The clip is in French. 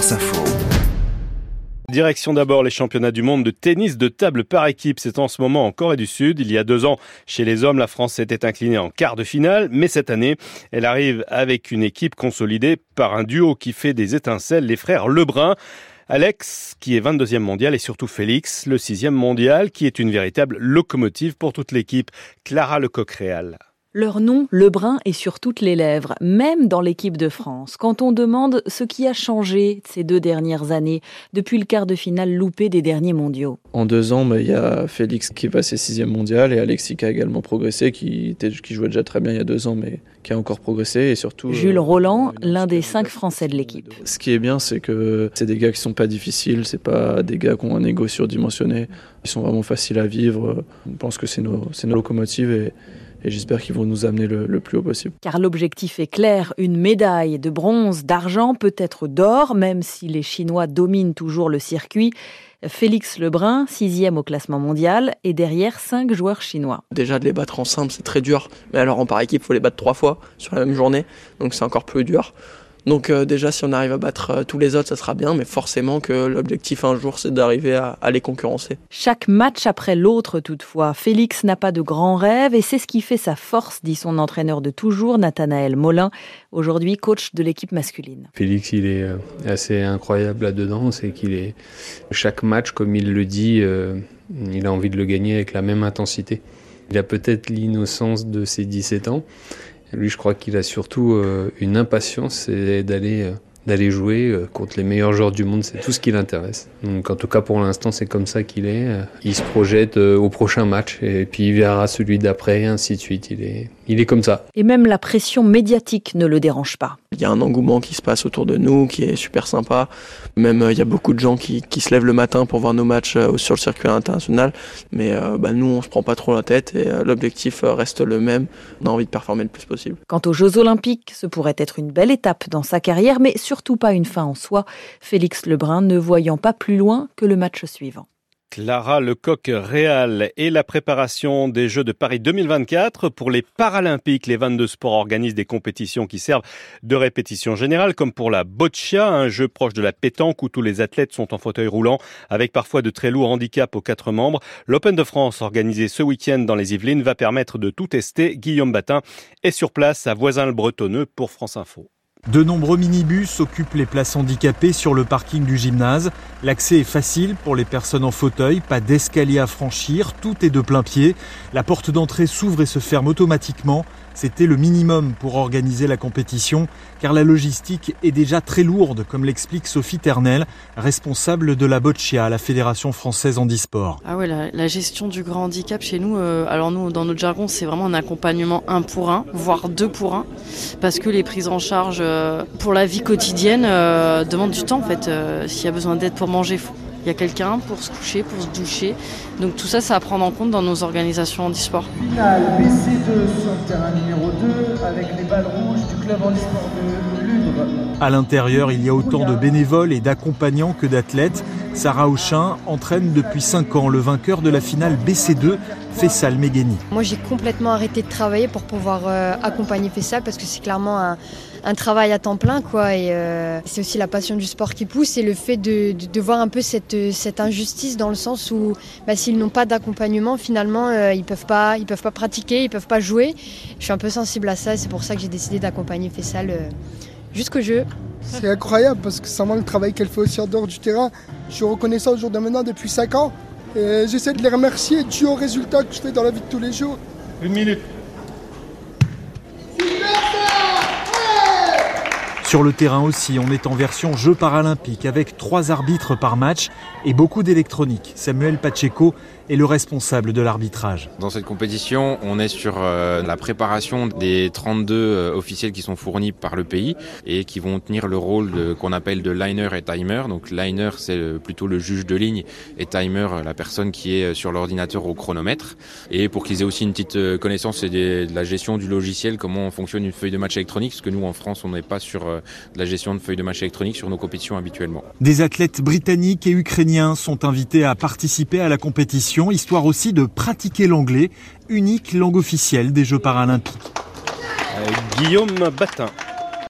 Info. Direction d'abord les championnats du monde de tennis de table par équipe. C'est en ce moment en Corée du Sud. Il y a deux ans, chez les hommes, la France s'était inclinée en quart de finale. Mais cette année, elle arrive avec une équipe consolidée par un duo qui fait des étincelles, les frères Lebrun. Alex, qui est 22e mondial, et surtout Félix, le 6e mondial, qui est une véritable locomotive pour toute l'équipe. Clara Lecoq-Réal. Leur nom, Lebrun, est sur toutes les lèvres, même dans l'équipe de France. Quand on demande ce qui a changé ces deux dernières années, depuis le quart de finale loupé des derniers mondiaux. En deux ans, bah, il y a Félix qui est passé sixième mondial et Alexis qui a également progressé, qui, qui jouait déjà très bien il y a deux ans, mais qui a encore progressé. Et surtout, Jules euh, Roland, l'un des cinq Français de l'équipe. Ce qui est bien, c'est que c'est des gars qui sont pas difficiles, c'est pas des gars qui ont un égo surdimensionné. Ils sont vraiment faciles à vivre. On pense que c'est nos, nos locomotives et et j'espère qu'ils vont nous amener le, plus haut possible. Car l'objectif est clair, une médaille de bronze, d'argent, peut-être d'or, même si les Chinois dominent toujours le circuit. Félix Lebrun, sixième au classement mondial, et derrière cinq joueurs chinois. Déjà de les battre en simple, c'est très dur. Mais alors en par équipe, il faut les battre trois fois sur la même journée, donc c'est encore plus dur. Donc euh, déjà, si on arrive à battre euh, tous les autres, ça sera bien, mais forcément que l'objectif un jour, c'est d'arriver à, à, les concurrencer. Chaque match après l'autre, toutefois, Félix n'a pas de grands rêves et c'est ce qui fait sa force, dit son entraîneur de toujours, Nathanaël Molin, aujourd'hui coach de l'équipe masculine. Félix, il est euh, assez incroyable là-dedans, c'est qu'il est chaque match, comme il le dit, il a envie de le gagner avec la même intensité. Il a peut-être l'innocence de ses 17 ans, lui, je crois qu'il a surtout euh, une impatience, c'est d'aller euh, d'aller jouer euh, contre les meilleurs joueurs du monde, c'est tout ce qui l'intéresse. Donc en tout cas pour l'instant c'est comme ça qu'il est. Il se projette au prochain match et puis il verra celui d'après et ainsi de suite. Il est, il est comme ça. Et même la pression médiatique ne le dérange pas. Il y a un engouement qui se passe autour de nous qui est super sympa. Même euh, il y a beaucoup de gens qui, qui, se lèvent le matin pour voir nos matchs euh, sur le circuit international. Mais euh, bah, nous, on se prend pas trop la tête et l'objectif reste le même. On a envie de performer le plus possible. Quant aux Jeux Olympiques, ce pourrait être une belle étape dans sa carrière, mais surtout pas une fin en soi. Félix Lebrun ne voyant pas plus loin que le match suivant. Clara Lecoq Réal et la préparation des Jeux de Paris 2024 pour les Paralympiques. Les 22 sports organisent des compétitions qui servent de répétition générale, comme pour la boccia, un jeu proche de la pétanque où tous les athlètes sont en fauteuil roulant, avec parfois de très lourds handicaps aux quatre membres. L'Open de France, organisé ce week-end dans les Yvelines, va permettre de tout tester. Guillaume Batin est sur place à Voisin-le-Bretonneux pour France Info. De nombreux minibus occupent les places handicapées sur le parking du gymnase. L'accès est facile pour les personnes en fauteuil, pas d'escalier à franchir, tout est de plein pied. La porte d'entrée s'ouvre et se ferme automatiquement. C'était le minimum pour organiser la compétition, car la logistique est déjà très lourde, comme l'explique Sophie Ternel, responsable de la Boccia, la Fédération française handisport. Ah ouais, la, gestion du grand handicap chez nous, euh, alors nous, dans notre jargon, c'est vraiment un accompagnement un pour un, voire deux pour un, parce que les prises en charge euh, pour la vie quotidienne euh, demandent du temps en fait. S'il y a besoin d'aide pour manger, il y a quelqu'un pour se coucher, pour se doucher. Donc tout ça, c'est à prendre en compte dans nos organisations handisport. Finale BC2 avec les balles rouges du club handisport de. À l'intérieur, il y a autant de bénévoles et d'accompagnants que d'athlètes. Sarah Auchin entraîne depuis 5 ans le vainqueur de la finale BC2, Fessal Megheni. Moi, j'ai complètement arrêté de travailler pour pouvoir euh, accompagner Fessal parce que c'est clairement un travail à temps plein et euh, c'est aussi la passion du sport qui pousse et le fait de, voir un peu cette, injustice dans le sens où bah, s'ils n'ont pas d'accompagnement finalement euh, ils peuvent pas peuvent pas pratiquer ils peuvent pas jouer je suis un peu sensible à ça c'est pour ça que j'ai décidé d'accompagner Fessal jusqu'au jeu. C'est incroyable parce que ça manque le travail qu'elle fait aussi en dehors du terrain. Je suis reconnaissant au jour de maintenant depuis 5 ans et j'essaie de les remercier dû aux résultats que je fais dans la vie de tous les jours. Une minute Sur le terrain aussi, on est en version Jeux paralympiques avec trois arbitres par match et beaucoup d'électronique. Samuel Pacheco est le responsable de l'arbitrage. Dans cette compétition, on est sur euh, la préparation des 32 euh, officiels qui sont fournis par le pays et qui vont tenir le rôle qu'on appelle de liner et timer. Donc liner, c'est plutôt le juge de ligne et timer, la personne qui est sur l'ordinateur au chronomètre. Et pour qu'ils aient aussi une petite euh, connaissance de la gestion du logiciel, comment fonctionne une feuille de match électronique, parce que nous en France, on n'est pas sur de la gestion de feuilles de match électronique sur nos compétitions habituellement. Des athlètes britanniques et ukrainiens sont invités à participer à la compétition, histoire aussi de pratiquer l'anglais, unique langue officielle des Jeux paralympiques. Guillaume Batin.